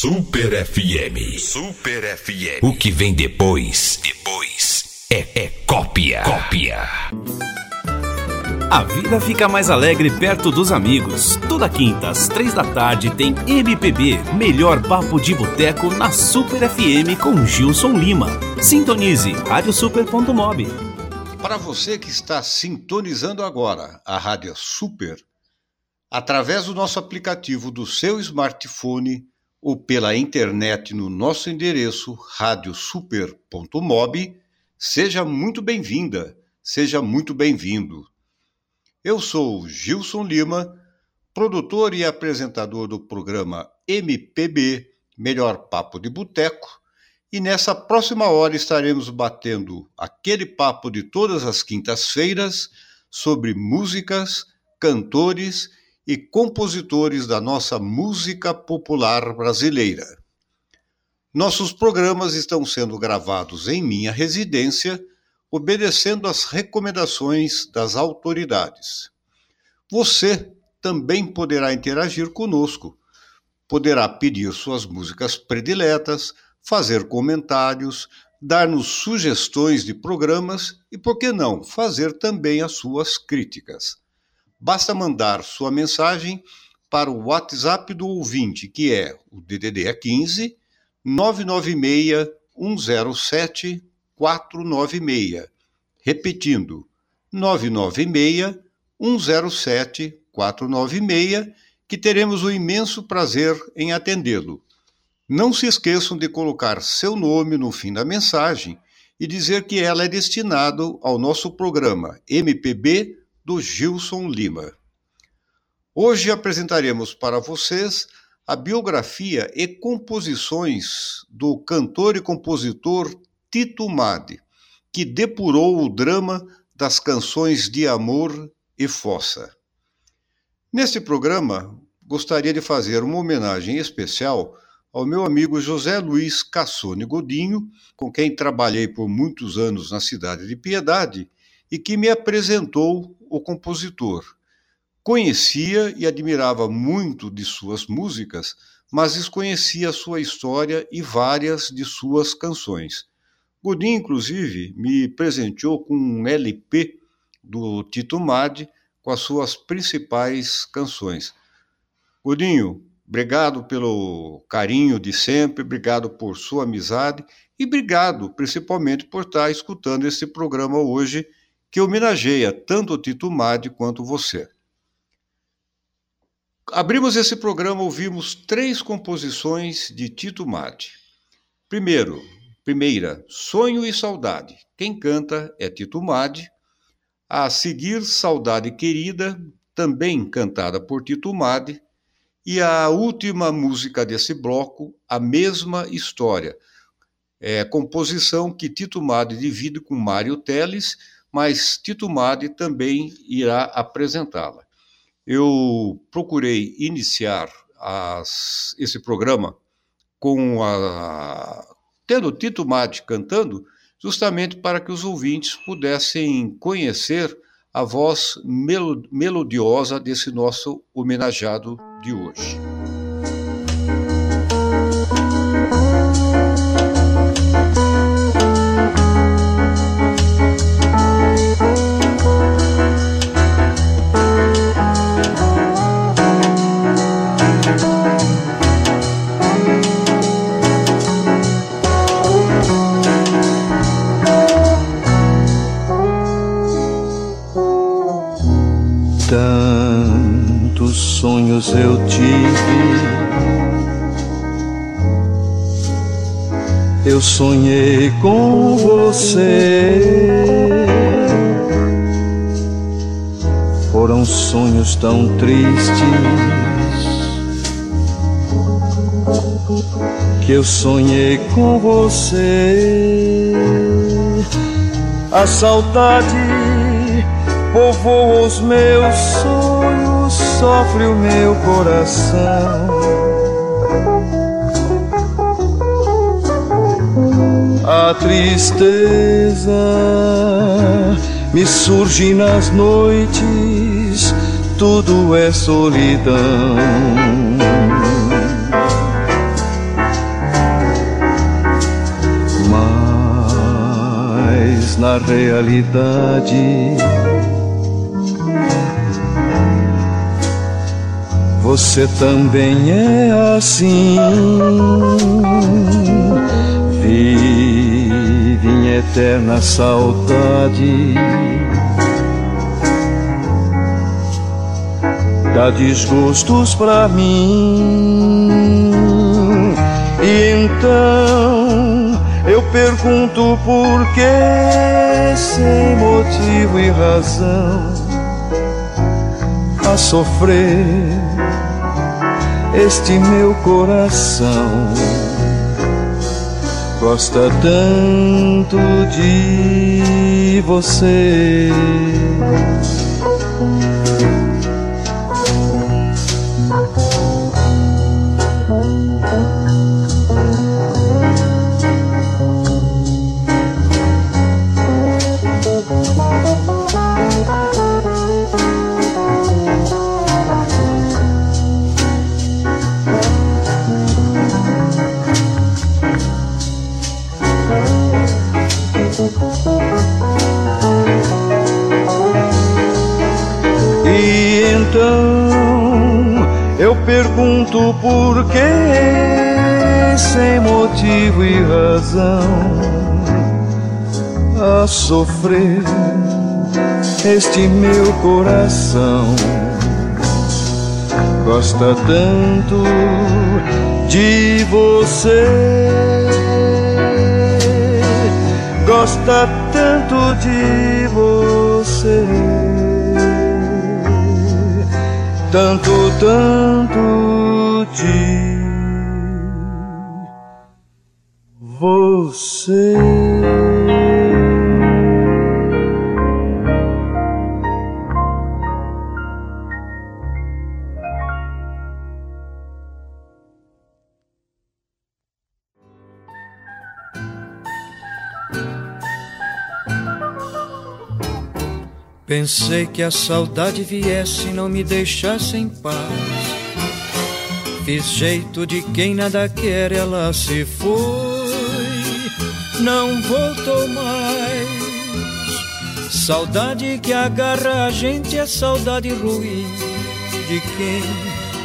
Super FM. Super FM. O que vem depois, depois é, é cópia. Cópia. A vida fica mais alegre perto dos amigos. Toda quinta, às três da tarde, tem MPB, melhor papo de boteco na Super FM com Gilson Lima. Sintonize radiosuper.mob. Para você que está sintonizando agora a Rádio Super, através do nosso aplicativo do seu smartphone ou pela internet no nosso endereço radiosuper.mob, seja muito bem-vinda, seja muito bem-vindo. Eu sou Gilson Lima, produtor e apresentador do programa MPB Melhor Papo de Boteco, e nessa próxima hora estaremos batendo aquele papo de todas as quintas-feiras sobre músicas, cantores e compositores da nossa música popular brasileira. Nossos programas estão sendo gravados em minha residência, obedecendo às recomendações das autoridades. Você também poderá interagir conosco. Poderá pedir suas músicas prediletas, fazer comentários, dar-nos sugestões de programas e, por que não, fazer também as suas críticas. Basta mandar sua mensagem para o WhatsApp do ouvinte, que é o DDD é 15 996 107 496. Repetindo, 996 107 496, que teremos o imenso prazer em atendê-lo. Não se esqueçam de colocar seu nome no fim da mensagem e dizer que ela é destinada ao nosso programa MPB do Gilson Lima. Hoje apresentaremos para vocês a biografia e composições do cantor e compositor Tito Madi, que depurou o drama das canções de amor e fossa. Neste programa, gostaria de fazer uma homenagem especial ao meu amigo José Luiz Cassone Godinho, com quem trabalhei por muitos anos na cidade de Piedade e que me apresentou o compositor. Conhecia e admirava muito de suas músicas, mas desconhecia sua história e várias de suas canções. Godin, inclusive, me presenteou com um LP do Tito Madi com as suas principais canções. Godinho, obrigado pelo carinho de sempre, obrigado por sua amizade e obrigado principalmente por estar escutando esse programa hoje que homenageia tanto Tito Madi quanto você. Abrimos esse programa, ouvimos três composições de Tito Madi. Primeiro, primeira, Sonho e Saudade. Quem canta é Tito Madi. A seguir, Saudade Querida, também cantada por Tito Madi. E a última música desse bloco, A Mesma História. É composição que Tito Madi divide com Mário Teles mas Tito Madi também irá apresentá-la. Eu procurei iniciar as, esse programa com a, tendo Tito Madi cantando, justamente para que os ouvintes pudessem conhecer a voz melodiosa desse nosso homenageado de hoje. Sonhos eu tive. Eu sonhei com você. Foram sonhos tão tristes que eu sonhei com você. A saudade povoou os meus sonhos sofre o meu coração. A tristeza me surge nas noites, tudo é solidão. Mas na realidade você também é assim. Vive em eterna saudade. Dá desgostos pra mim. E então eu pergunto por que, sem motivo e razão, a sofrer este meu coração gosta tanto de você. Motivo e razão, a sofrer este meu coração. Gosta tanto de você, gosta tanto de você. Tanto, tanto de você. Pensei que a saudade viesse e não me deixasse em paz. Fiz jeito de quem nada quer, ela se foi, não voltou mais. Saudade que agarra a gente é saudade ruim de quem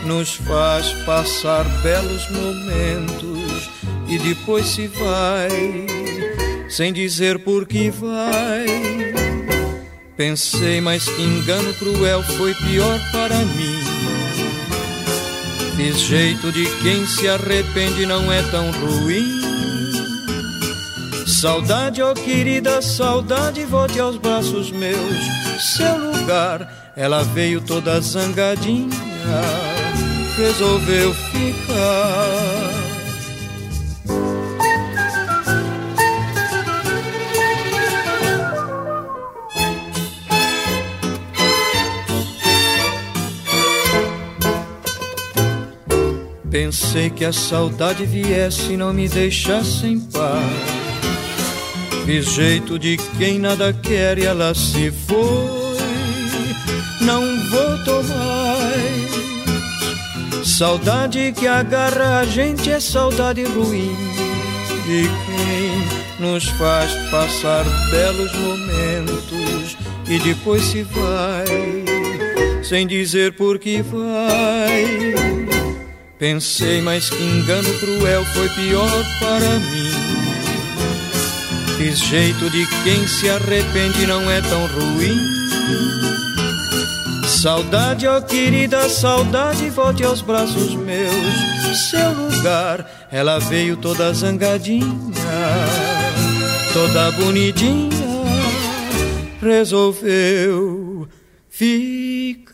nos faz passar belos momentos e depois se vai, sem dizer por que vai Pensei, mas que engano cruel foi pior para mim. Fiz jeito de quem se arrepende, não é tão ruim. Saudade, oh querida, saudade, volte aos braços meus. Seu lugar, ela veio toda zangadinha, resolveu ficar. Pensei que a saudade viesse e não me deixasse em paz. Fiz jeito de quem nada quer e ela se foi, não voltou mais. Saudade que agarra a gente é saudade ruim de quem nos faz passar belos momentos e depois se vai, sem dizer por que vai Pensei, mas que engano cruel foi pior para mim. Fiz jeito de quem se arrepende não é tão ruim. Saudade, ó oh querida, saudade, volte aos braços meus. Seu lugar, ela veio toda zangadinha, toda bonitinha, resolveu. Ficar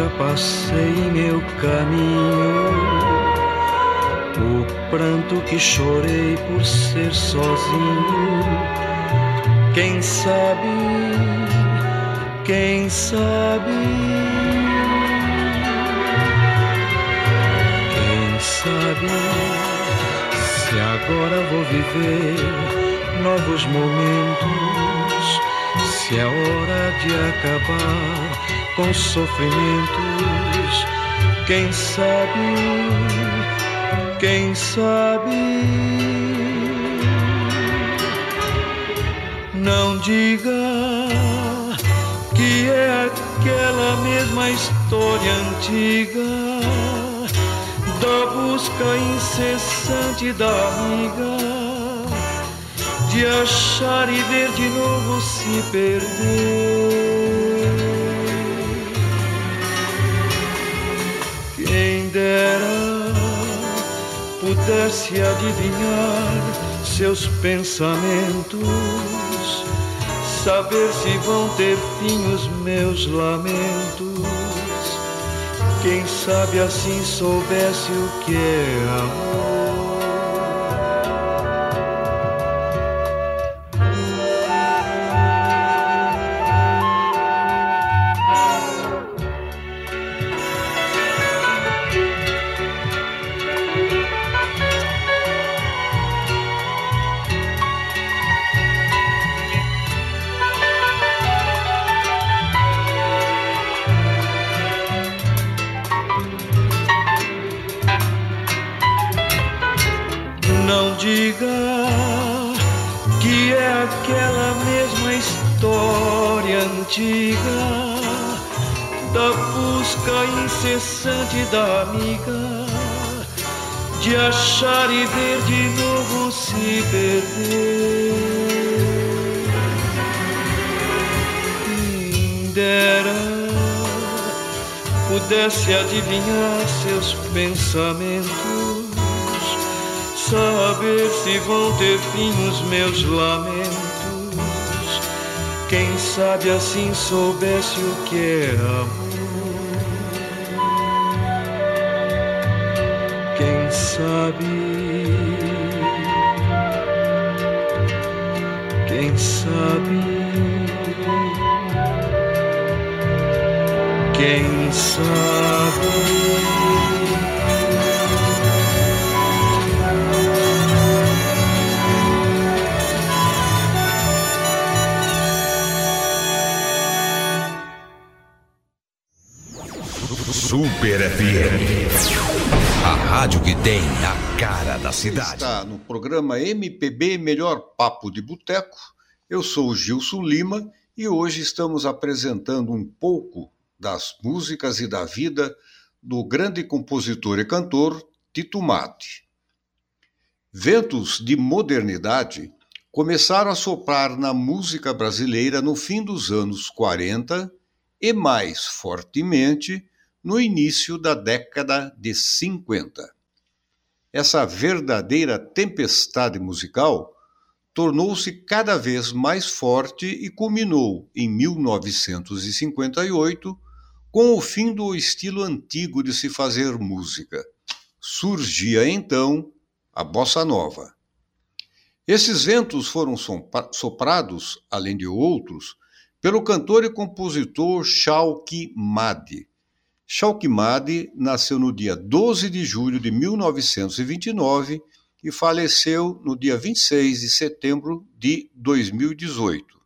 la passei meu caminho, o pranto que chorei por ser sozinho. Quem sabe, quem sabe, quem sabe, se agora vou viver novos momentos, se é hora de acabar com sofrimentos. Quem sabe, quem sabe, não diga que é aquela mesma história antiga da busca incessante da amiga de achar e ver de novo se perder. Pudesse adivinhar seus pensamentos, saber se vão ter fim os meus lamentos. Quem sabe assim soubesse o que é amor. Incessante da amiga de achar e ver de novo se perder. Quem dera pudesse adivinhar seus pensamentos, saber se vão ter fim os meus lamentos. Quem sabe assim soubesse o que é amor. sabe? Quem sabe? Quem sabe? Super FM rádio que tem a cara da cidade. Está no programa MPB Melhor Papo de Boteco. Eu sou o Gilson Lima e hoje estamos apresentando um pouco das músicas e da vida do grande compositor e cantor Tito Mate. Ventos de modernidade começaram a soprar na música brasileira no fim dos anos 40 e mais fortemente no início da década de 50. Essa verdadeira tempestade musical tornou-se cada vez mais forte e culminou em 1958 com o fim do estilo antigo de se fazer música. Surgia então a bossa nova. Esses ventos foram soprados, além de outros, pelo cantor e compositor Chalki Madi, Chalkimadi nasceu no dia 12 de julho de 1929 e faleceu no dia 26 de setembro de 2018.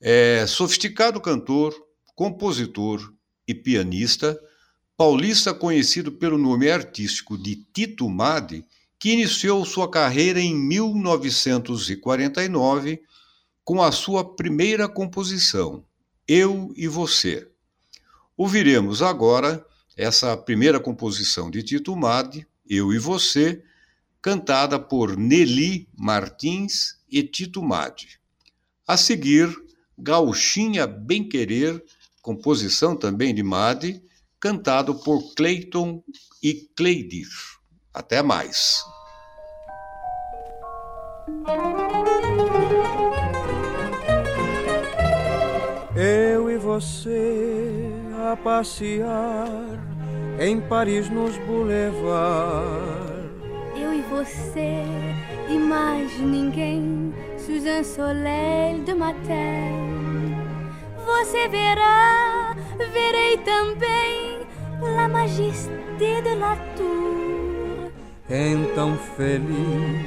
É sofisticado cantor, compositor e pianista, paulista conhecido pelo nome artístico de Tito Madi, que iniciou sua carreira em 1949 com a sua primeira composição, Eu e Você. Ouviremos agora essa primeira composição de Tito Madi, Eu e Você, cantada por Nelly Martins e Tito Madi. A seguir, Gauchinha Bem Querer, composição também de Madi, cantado por Clayton e Cleidir. Até mais. Eu e você a passear em Paris nos boulevards. Eu e você e mais ninguém sous un soleil de matin. Você verá, verei também la majesté de la tour. Então feliz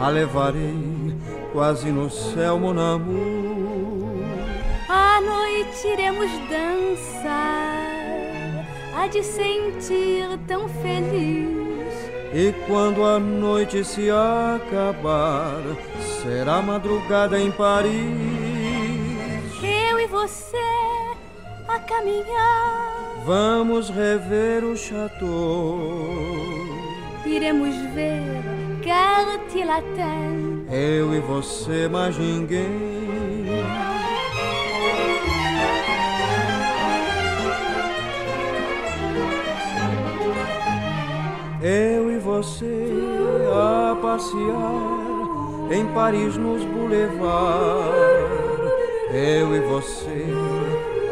a levarei quase no céu, mon amour. À noite iremos dançar, há de sentir tão feliz. E quando a noite se acabar, será madrugada em Paris. Eu e você a caminhar. Vamos rever o chateau. Iremos ver Cartier Latin. Eu e você, mais ninguém. Eu e você a passear em Paris nos boulevards. Eu e você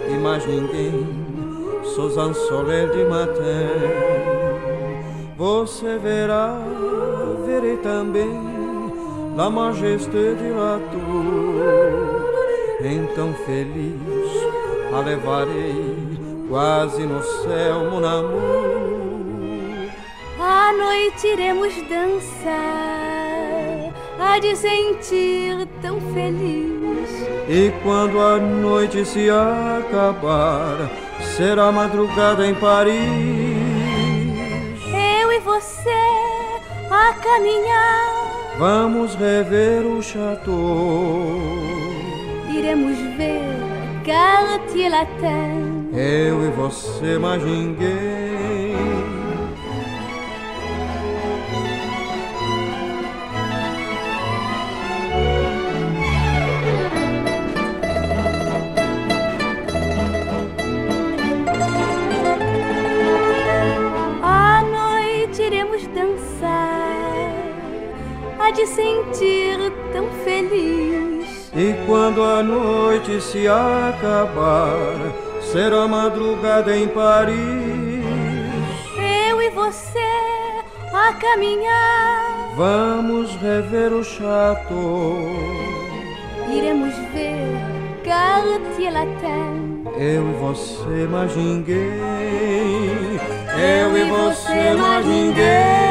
e mais ninguém, un soleil de matin. Você verá, verei também la majesté de la tour. Então feliz a levarei quase no céu, mon amour. À noite iremos dançar, há de sentir tão feliz. E quando a noite se acabar, será madrugada em Paris. Eu e você a caminhar. Vamos rever o chateau. Iremos ver Cartier Latin. Eu e você, mais ninguém. De sentir tão feliz. E quando a noite se acabar, será madrugada em Paris. Eu e você a caminhar. Vamos rever o chateau. Iremos ver Cartier Latin. Eu e você, mais ninguém. Eu e você, mais ninguém.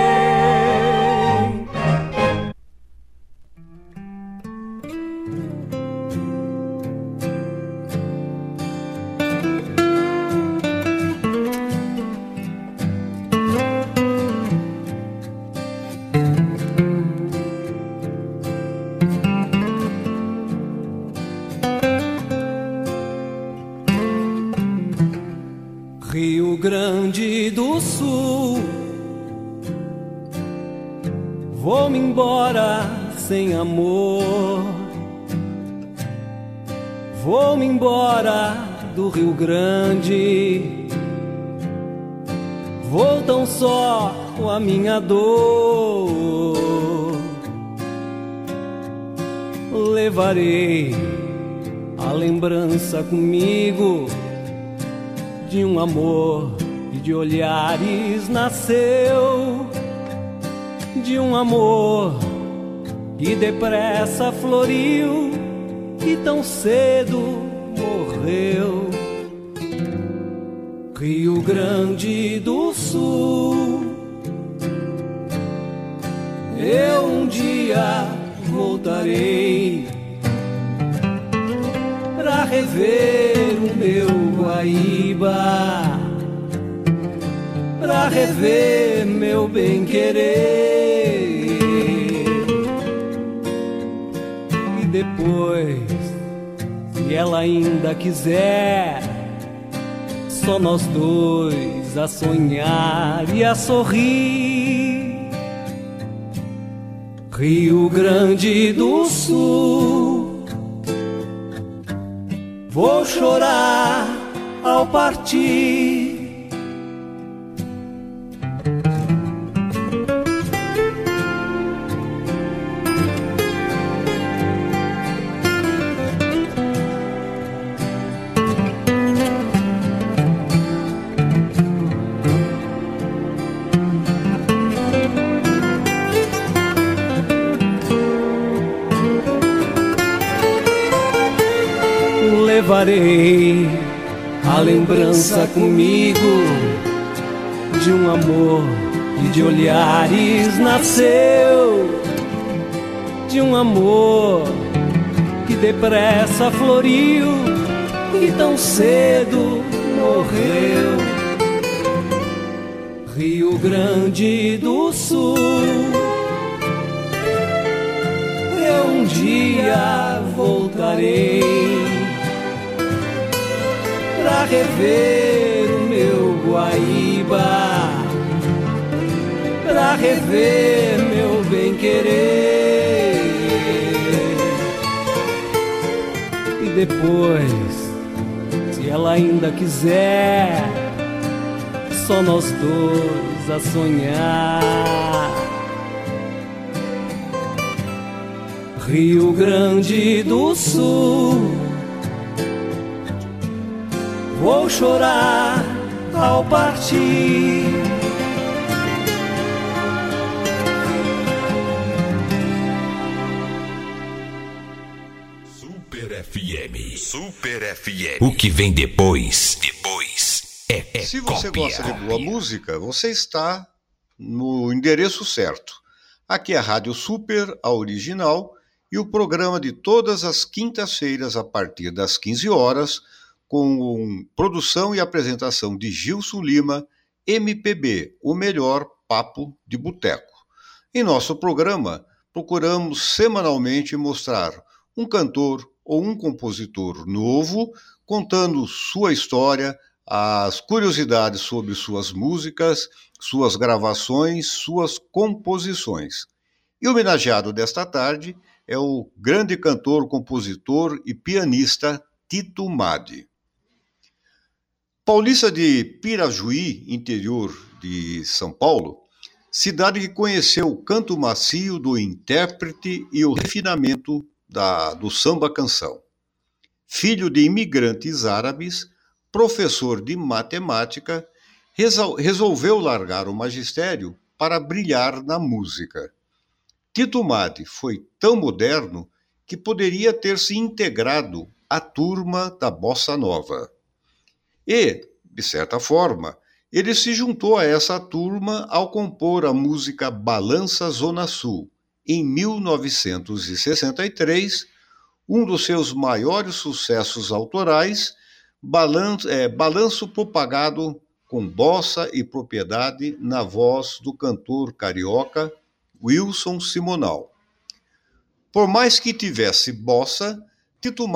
Grande. Vou tão só com a minha dor. Levarei a lembrança comigo de um amor e de olhares nasceu, de um amor que depressa floriu e tão cedo Rio Grande do Sul, eu um dia voltarei pra rever o meu Guaíba, pra rever meu bem querer. E depois, se ela ainda quiser, só nós dois a sonhar e a sorrir. Rio Grande do Sul. Vou chorar ao partir. Levarei a lembrança comigo de um amor e de olhares nasceu de um amor que depressa floriu e tão cedo morreu. Rio Grande do Sul, eu um dia voltarei pra rever o meu Guaíba, pra rever meu bem-querer. E depois, se ela ainda quiser, só nós dois a sonhar. Rio Grande do Sul vou chorar ao partir. Super FM. Super FM. O que vem depois, depois é, é Se você cópia. gosta de boa música, você está no endereço certo. Aqui é a Rádio Super, a original, e o programa de todas as quintas-feiras a partir das 15 horas com produção e apresentação de Gilson Lima, MPB, o melhor papo de boteco. Em nosso programa, procuramos semanalmente mostrar um cantor ou um compositor novo contando sua história, as curiosidades sobre suas músicas, suas gravações, suas composições. E o homenageado desta tarde é o grande cantor, compositor e pianista Tito Madi. Paulista de Pirajuí, interior de São Paulo, cidade que conheceu o canto macio do intérprete e o refinamento da, do samba-canção. Filho de imigrantes árabes, professor de matemática, resol, resolveu largar o magistério para brilhar na música. Tito Madi foi tão moderno que poderia ter se integrado à turma da bossa nova. E, de certa forma, ele se juntou a essa turma ao compor a música Balança Zona Sul, em 1963, um dos seus maiores sucessos autorais, balanço, é, balanço propagado com bossa e propriedade na voz do cantor carioca Wilson Simonal. Por mais que tivesse bossa, Tito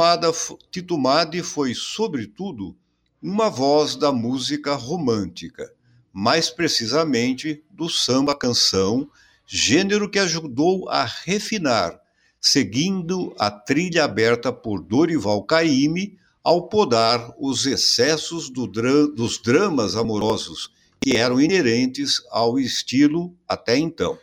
Madi foi, sobretudo, uma voz da música romântica, mais precisamente do samba-canção, gênero que ajudou a refinar, seguindo a trilha aberta por Dorival Caymmi ao podar os excessos do dra dos dramas amorosos que eram inerentes ao estilo até então.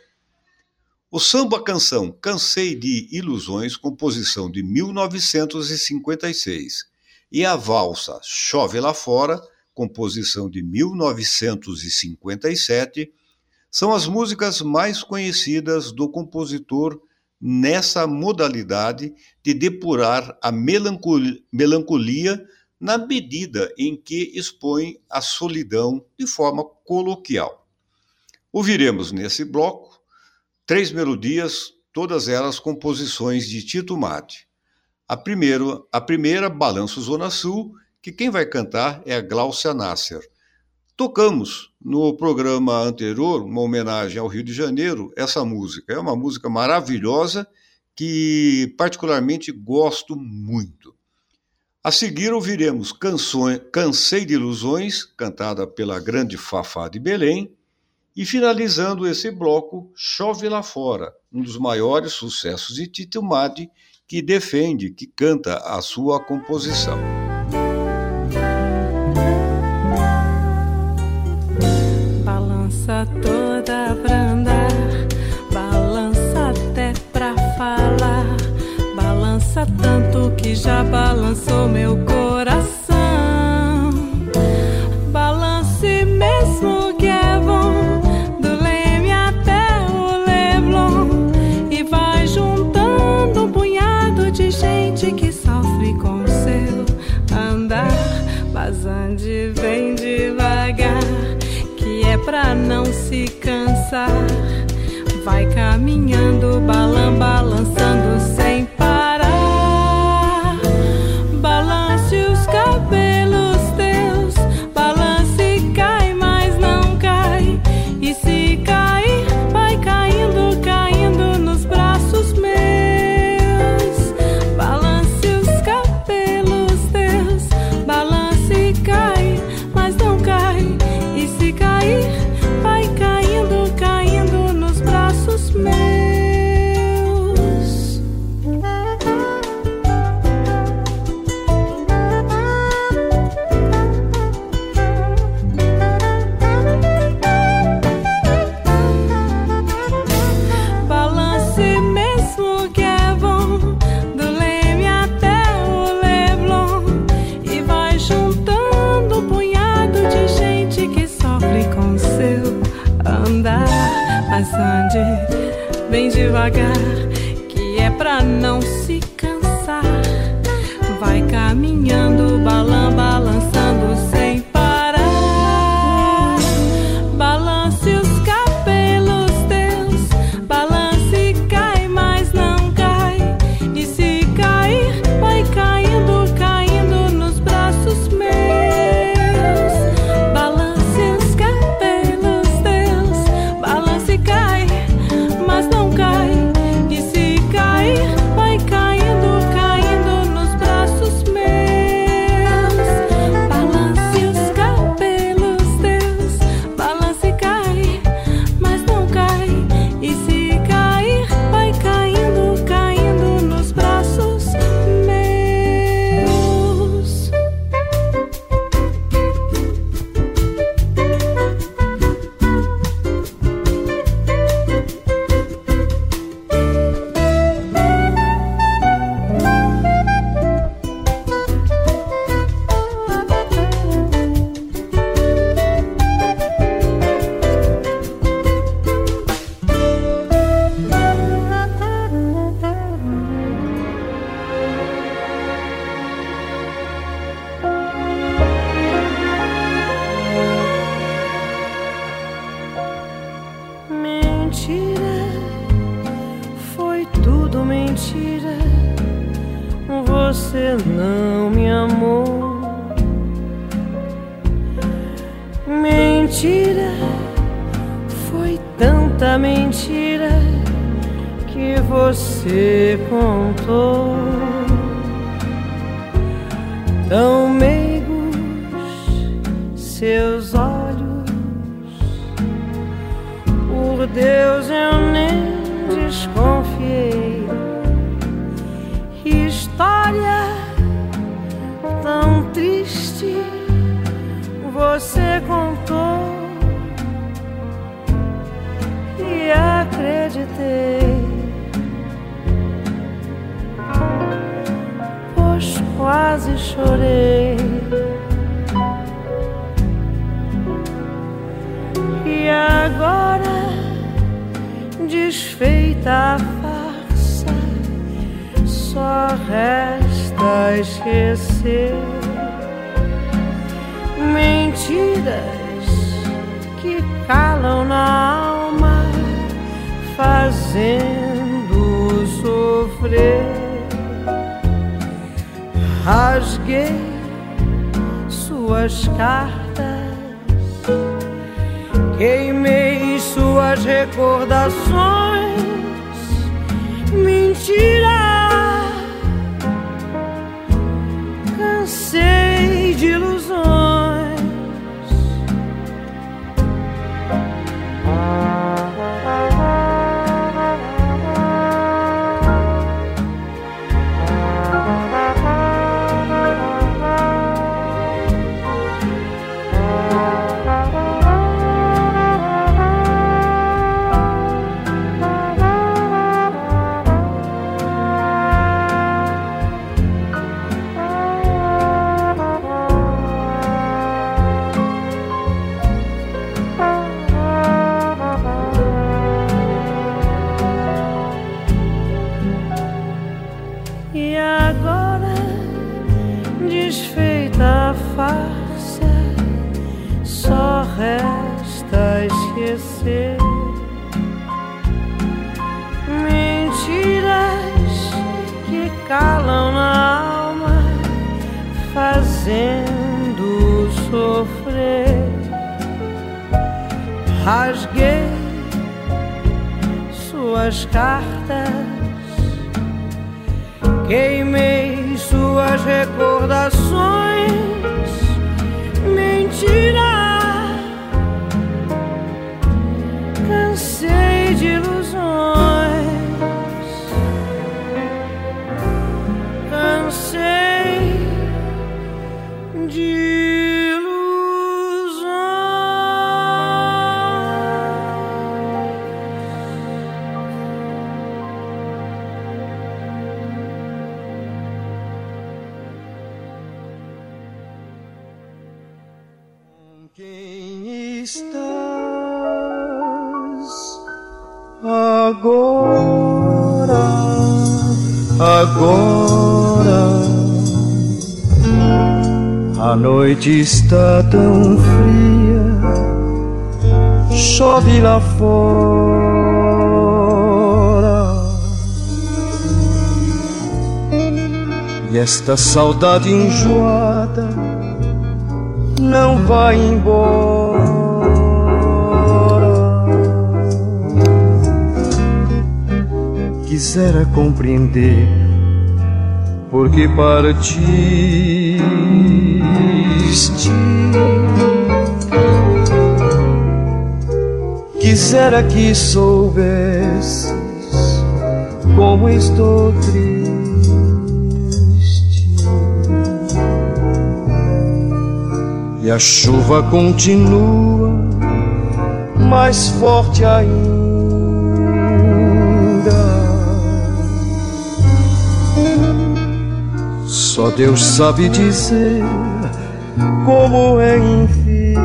O samba-canção Cansei de Ilusões, composição de 1956, e a valsa Chove Lá Fora, composição de 1957, são as músicas mais conhecidas do compositor nessa modalidade de depurar a melancolia na medida em que expõe a solidão de forma coloquial. Ouviremos nesse bloco três melodias, todas elas composições de Tito Mate. A, primeiro, a primeira, Balanço Zona Sul, que quem vai cantar é a Gláucia Nasser. Tocamos no programa anterior, uma homenagem ao Rio de Janeiro, essa música. É uma música maravilhosa que particularmente gosto muito. A seguir ouviremos canções, Cansei de Ilusões, cantada pela grande Fafá de Belém, e finalizando esse bloco, Chove Lá Fora, um dos maiores sucessos de Tito Madi, que defende, que canta a sua composição. Balança toda pra andar, balança até pra falar, balança tanto que já balançou meu coração. Se cansar. Vai caminhando, balan, balançando sin. Agora, agora. A noite está tão fria, chove lá fora. E esta saudade enjoada não vai embora. quisera compreender porque partiste. Quisera que soubesses como estou triste. E a chuva continua mais forte ainda. Só Deus sabe dizer como é infinda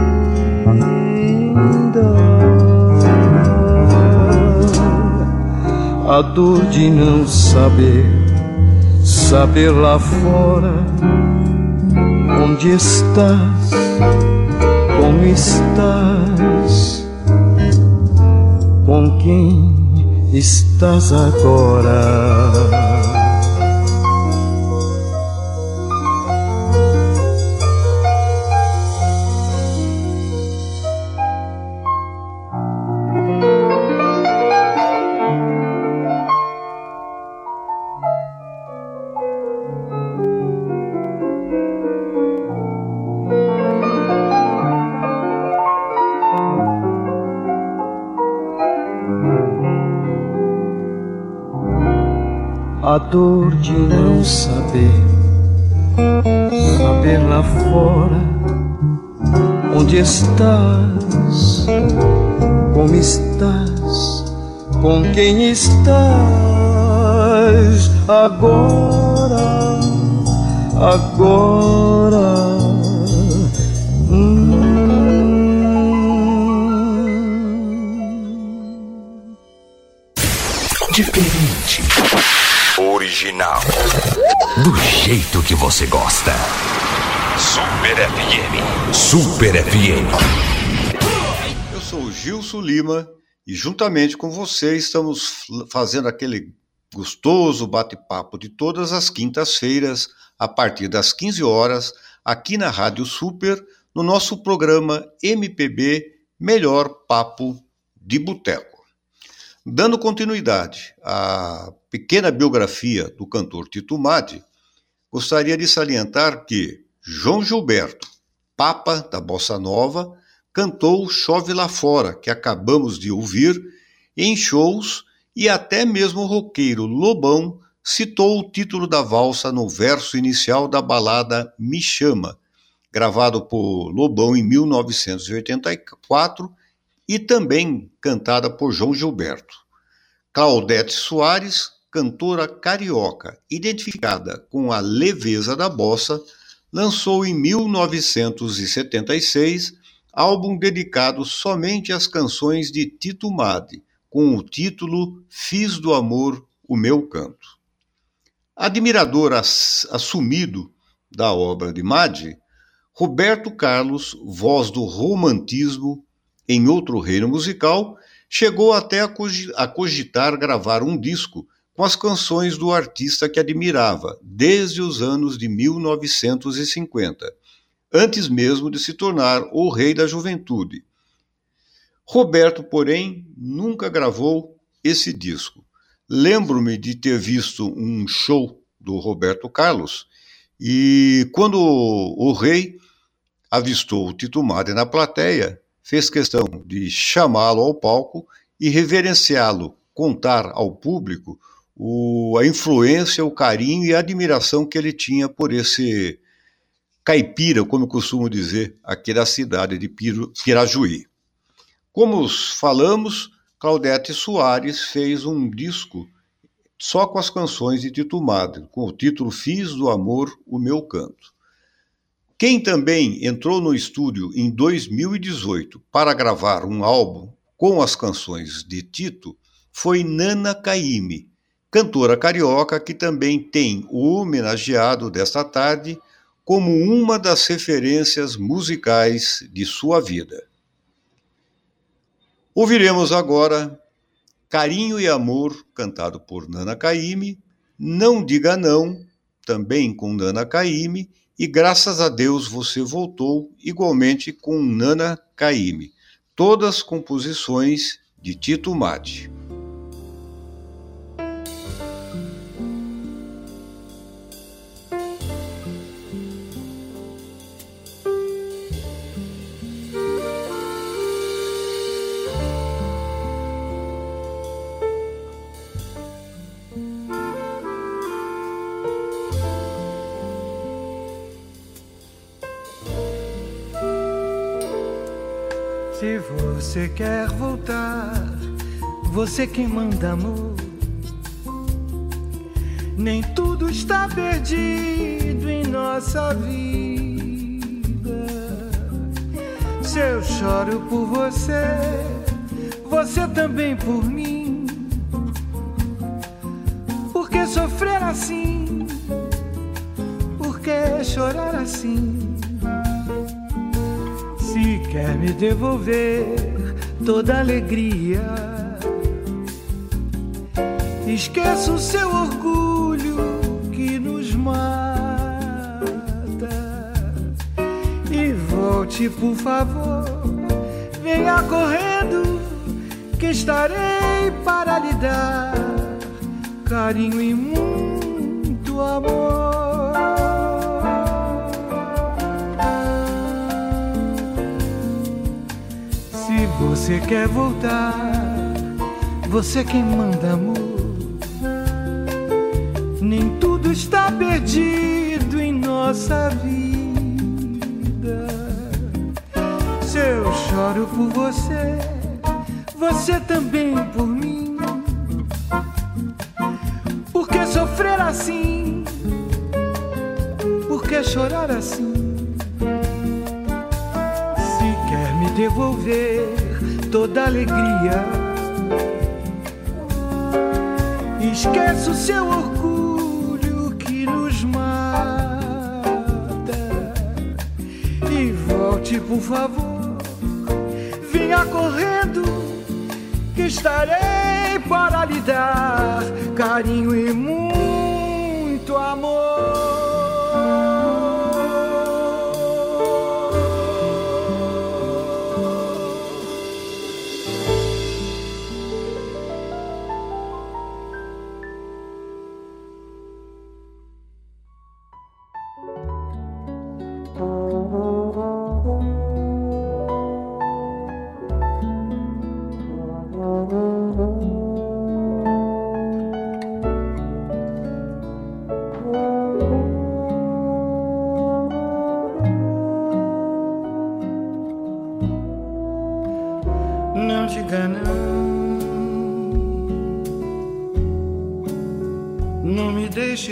a dor de não saber, saber lá fora onde estás, como estás, com quem estás agora. A dor de não saber, saber lá fora onde estás, como estás, com quem estás agora, agora. Original. Do jeito que você gosta. Super FM. Super FM. Eu sou o Gilson Lima e juntamente com você estamos fazendo aquele gostoso bate-papo de todas as quintas-feiras, a partir das 15 horas, aqui na Rádio Super, no nosso programa MPB Melhor Papo de Boteco. Dando continuidade à pequena biografia do cantor Tito Madi, gostaria de salientar que João Gilberto, papa da bossa nova, cantou Chove Lá Fora, que acabamos de ouvir, em shows e até mesmo o roqueiro Lobão citou o título da valsa no verso inicial da balada Me Chama, gravado por Lobão em 1984 e também cantada por João Gilberto. Claudete Soares, cantora carioca, identificada com a leveza da bossa, lançou em 1976 álbum dedicado somente às canções de Tito Madi, com o título Fiz do Amor o Meu Canto. Admirador assumido da obra de Madi, Roberto Carlos, voz do romantismo, em outro reino musical, chegou até a cogitar gravar um disco com as canções do artista que admirava desde os anos de 1950, antes mesmo de se tornar o rei da juventude. Roberto, porém, nunca gravou esse disco. Lembro-me de ter visto um show do Roberto Carlos e quando o rei avistou o Tito Madre na plateia, fez questão de chamá-lo ao palco e reverenciá-lo, contar ao público o, a influência, o carinho e a admiração que ele tinha por esse caipira, como eu costumo dizer, aqui da cidade de Pirajuí. Como falamos, Claudete Soares fez um disco só com as canções de Tito Madre, com o título Fiz do Amor o Meu Canto. Quem também entrou no estúdio em 2018 para gravar um álbum com as canções de Tito foi Nana Caymmi, cantora carioca que também tem o homenageado desta tarde como uma das referências musicais de sua vida. Ouviremos agora Carinho e Amor, cantado por Nana Caymmi, Não Diga Não, também com Nana Caymmi, e Graças a Deus Você Voltou, igualmente com Nana Caymmi. Todas composições de Tito Mate. Quer voltar, você quem manda amor. Nem tudo está perdido em nossa vida. Se eu choro por você, você também por mim. Por que sofrer assim? Por que chorar assim? Se quer me devolver toda alegria. Esqueça o seu orgulho que nos mata e volte, por favor. Venha correndo, que estarei para lhe dar carinho e muito amor. Você quer voltar, você quem manda amor. Nem tudo está perdido em nossa vida. Se eu choro por você, você também por mim. Por que sofrer assim? Por que chorar assim? Se quer me devolver toda alegria. Esquece o seu orgulho que nos mata e volte, por favor. Venha correndo, que estarei para lhe dar carinho e muito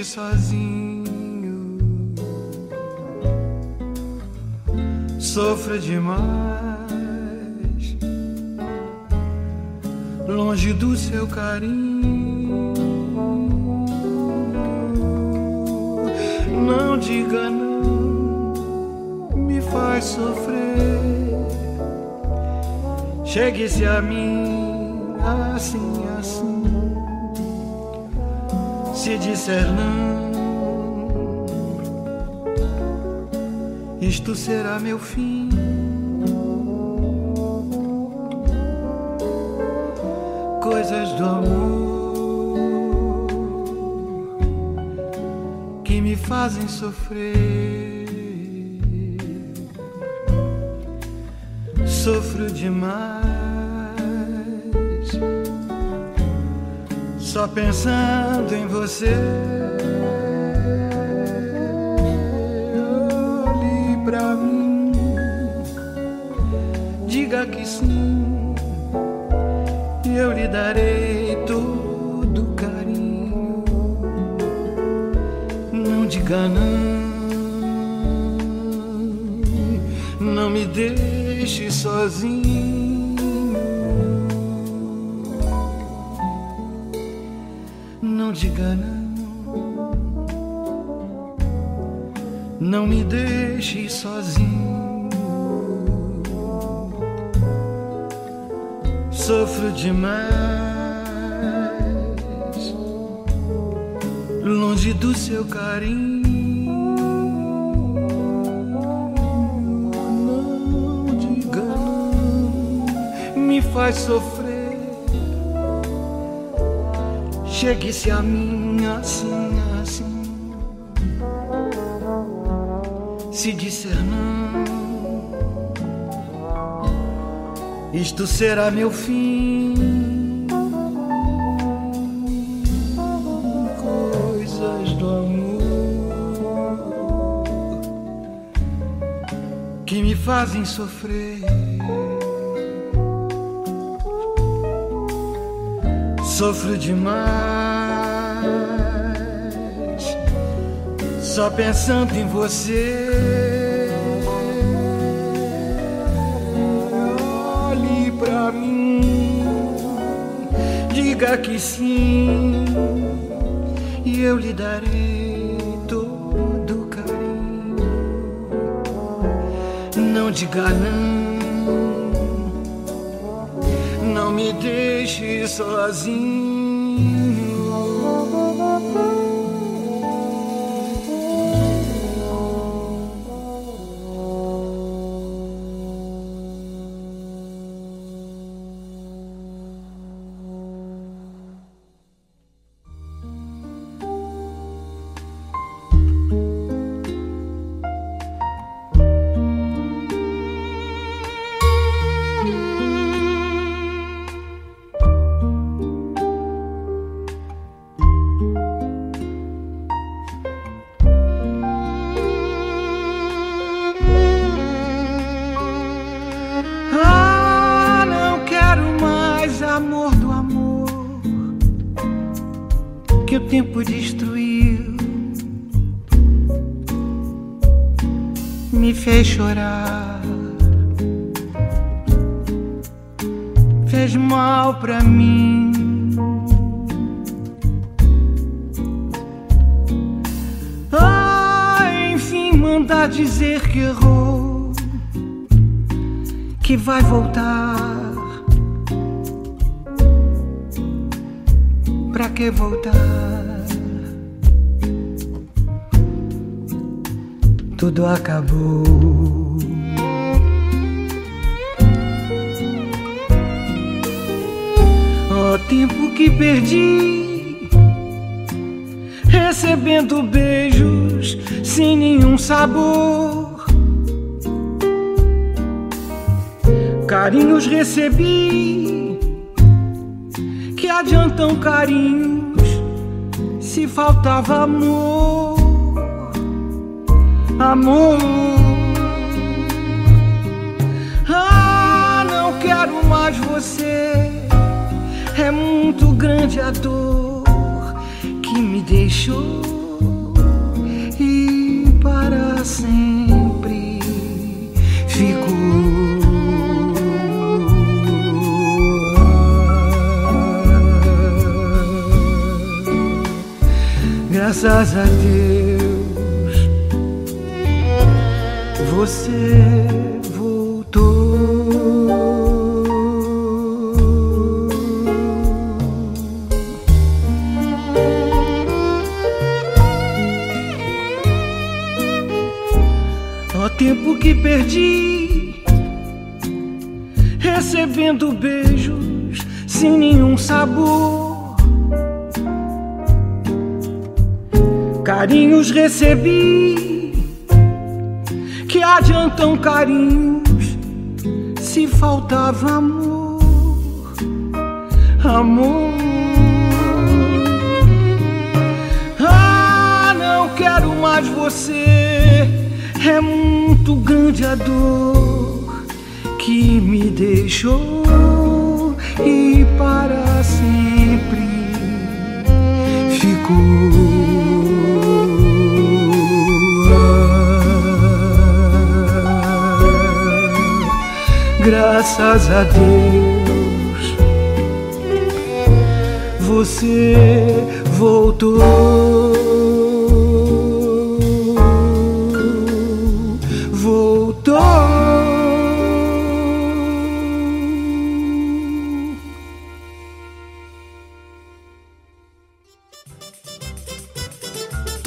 sozinho. Sofra demais, longe do seu carinho. Não diga não, me faz sofrer. Chegue-se a mim assim, assim. Se disser não, isto será meu fim. Coisas do amor que me fazem sofrer. sofro demais. Só pensando em você. Olhe pra mim, diga que sim, e eu lhe darei todo carinho. Não diga não. Não me deixe sozinho. Não me deixe sozinho. Sofro demais, longe do seu carinho. faz sofrer. Chegue-se a mim assim. Se disser não, isto será meu fim. Coisas do amor que me fazem sofrer. sofro demais, só pensando em você. Olhe pra mim, diga que sim, e eu lhe darei todo carinho. Não diga não me deixe sozinho. Vai voltar. Pra que voltar? tudo acabou. O tempo que perdi, recebendo beijos sem nenhum sabor. Carinhos recebi, que adiantam carinhos se faltava amor amor. Ah, não quero mais você. É muito grande a dor que me deixou graças a Deus, você voltou. O tempo que perdi recebendo beijos sem nenhum sabor. Carinhos recebi, que adiantam carinhos se faltava amor, amor. Ah, não quero mais você é muito grande a dor que me deixou e para sempre Graças a Deus, você voltou.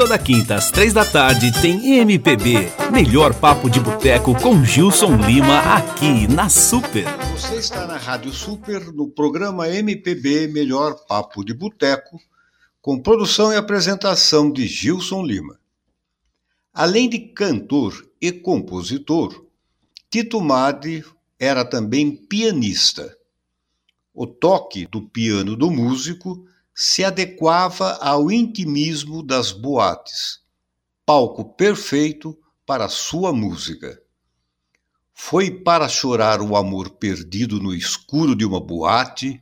Toda quinta às três da tarde tem MPB, melhor papo de boteco com Gilson Lima aqui na Super. Você está na Rádio Super no programa MPB Melhor Papo de Boteco, com produção e apresentação de Gilson Lima. Além de cantor e compositor, Tito Madi era também pianista. O toque do piano do músico se adequava ao intimismo das boates, palco perfeito para sua música. Foi para chorar o amor perdido no escuro de uma boate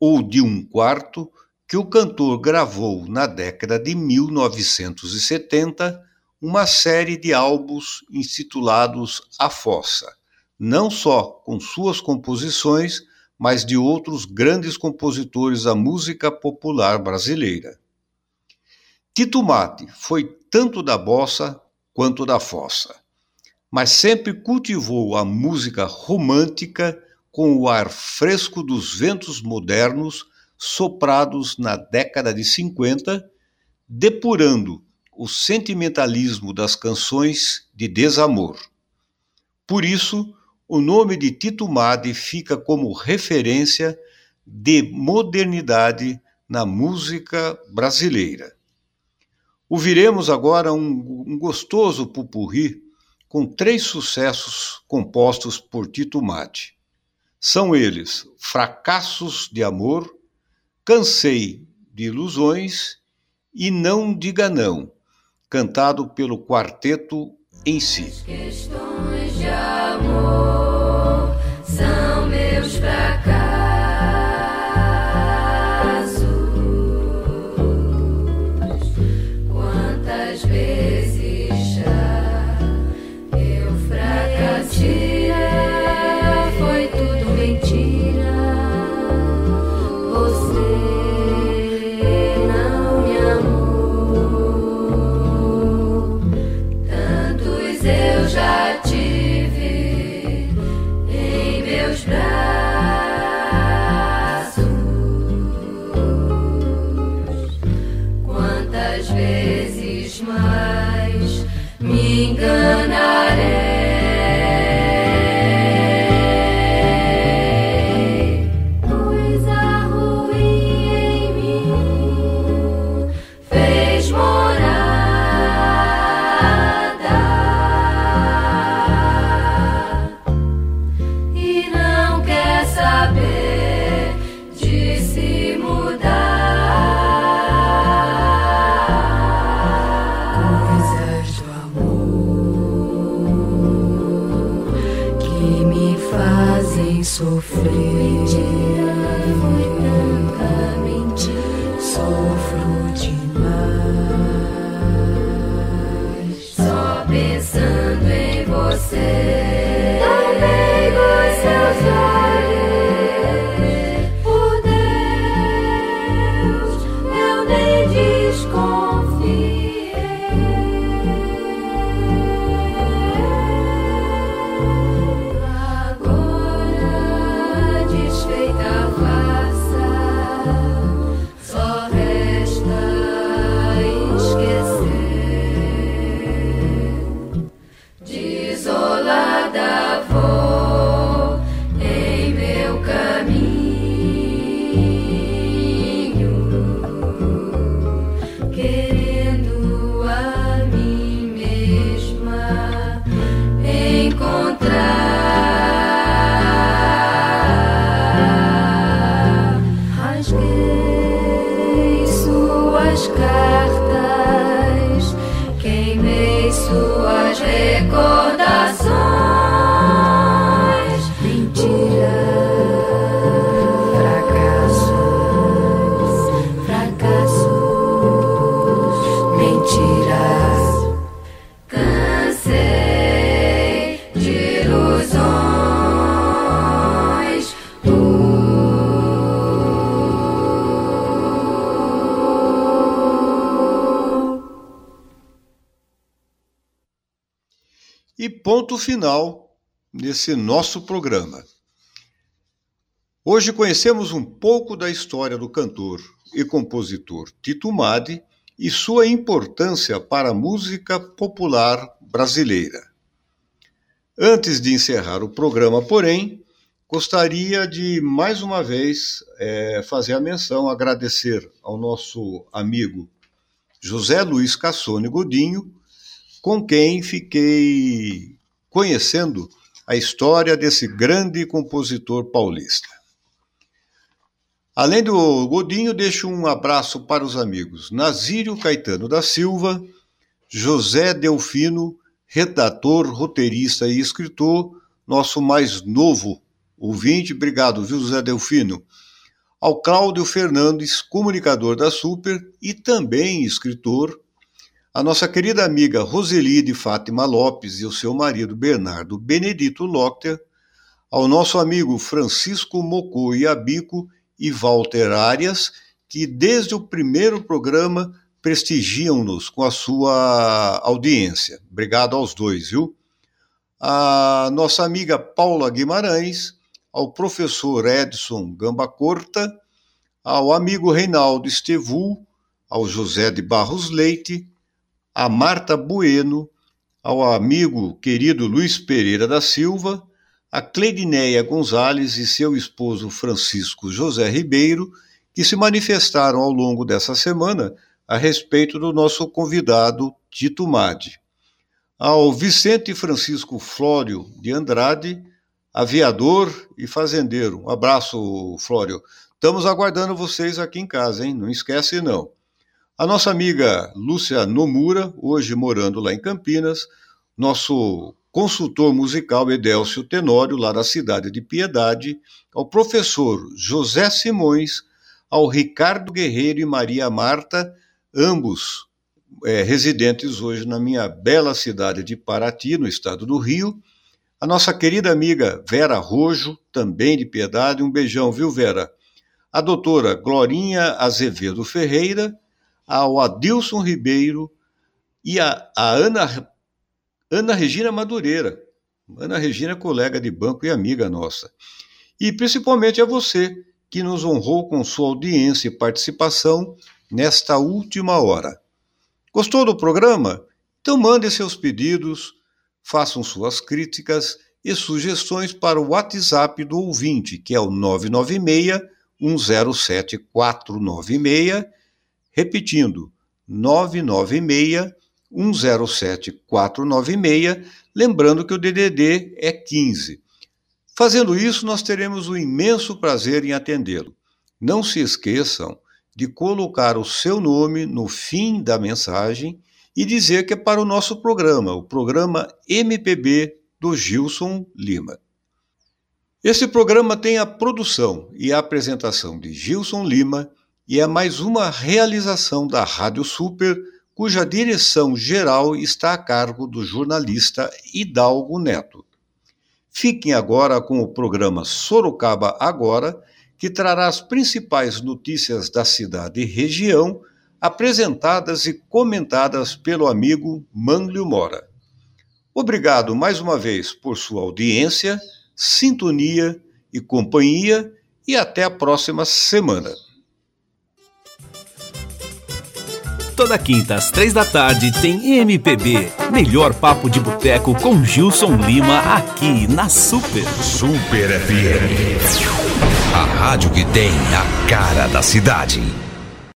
ou de um quarto que o cantor gravou na década de 1970 uma série de álbuns intitulados A Fossa, não só com suas composições, mas de outros grandes compositores da música popular brasileira. Tito Mate foi tanto da bossa quanto da fossa, mas sempre cultivou a música romântica com o ar fresco dos ventos modernos soprados na década de 50, depurando o sentimentalismo das canções de desamor. Por isso, o nome de Tito Madi fica como referência de modernidade na música brasileira. Ouviremos agora um, um gostoso pupurri com três sucessos compostos por Tito Madi. São eles Fracassos de Amor, Cansei de Ilusões e Não Diga Não, cantado pelo quarteto em si. Ponto final nesse nosso programa. Hoje conhecemos um pouco da história do cantor e compositor Tito Madi e sua importância para a música popular brasileira. Antes de encerrar o programa, porém, gostaria de mais uma vez é, fazer a menção, agradecer ao nosso amigo José Luiz Cassone Godinho, com quem fiquei conhecendo a história desse grande compositor paulista. Além do Godinho, deixo um abraço para os amigos Nazírio Caetano da Silva, José Delfino, redator, roteirista e escritor, nosso mais novo ouvinte. Obrigado, viu, José Delfino? Ao Cláudio Fernandes, comunicador da Super e também escritor, a nossa querida amiga Roseli de Fátima Lopes e o seu marido Bernardo Benedito Lochter, ao nosso amigo Francisco Mocô e Abico e Walter Arias, que desde o primeiro programa prestigiam-nos com a sua audiência. Obrigado aos dois, viu? A nossa amiga Paula Guimarães, ao professor Edson Gamba Corta, ao amigo Reinaldo Estevu, ao José de Barros Leite, a Marta Bueno, ao amigo querido Luiz Pereira da Silva, a Cleidineia Gonzalez e seu esposo Francisco José Ribeiro, que se manifestaram ao longo dessa semana a respeito do nosso convidado Tito Madi. Ao Vicente Francisco Flório de Andrade, aviador e fazendeiro. Um abraço, Flório. Estamos aguardando vocês aqui em casa, hein? Não esquece, não. A nossa amiga Lúcia Nomura, hoje morando lá em Campinas, nosso consultor musical Edélcio Tenório, lá da cidade de Piedade, ao professor José Simões, ao Ricardo Guerreiro e Maria Marta, ambos é, residentes hoje na minha bela cidade de Paraty, no estado do Rio. A nossa querida amiga Vera Rojo, também de Piedade, um beijão, viu, Vera? A doutora Glorinha Azevedo Ferreira, ao Adilson Ribeiro e a, a Ana Ana Regina Madureira. Ana Regina, colega de banco e amiga nossa. E principalmente a você, que nos honrou com sua audiência e participação nesta última hora. Gostou do programa? Então mande seus pedidos, façam suas críticas e sugestões para o WhatsApp do ouvinte, que é o 996 107 496, repetindo, 996 107 496, lembrando que o DDD é 15. Fazendo isso, nós teremos o imenso prazer em atendê-lo. Não se esqueçam de colocar o seu nome no fim da mensagem e dizer que é para o nosso programa, o programa MPB do Gilson Lima. Esse programa tem a produção e a apresentação de Gilson Lima e é mais uma realização da Rádio Super cuja direção geral está a cargo do jornalista Hidalgo Neto. Fiquem agora com o programa Sorocaba Agora, que trará as principais notícias da cidade e região, apresentadas e comentadas pelo amigo Manlio Mora. Obrigado mais uma vez por sua audiência, sintonia e companhia, e até a próxima semana. Toda quinta às três da tarde tem MPB. Melhor papo de boteco com Gilson Lima aqui na Super. Super FM. A rádio que tem a cara da cidade.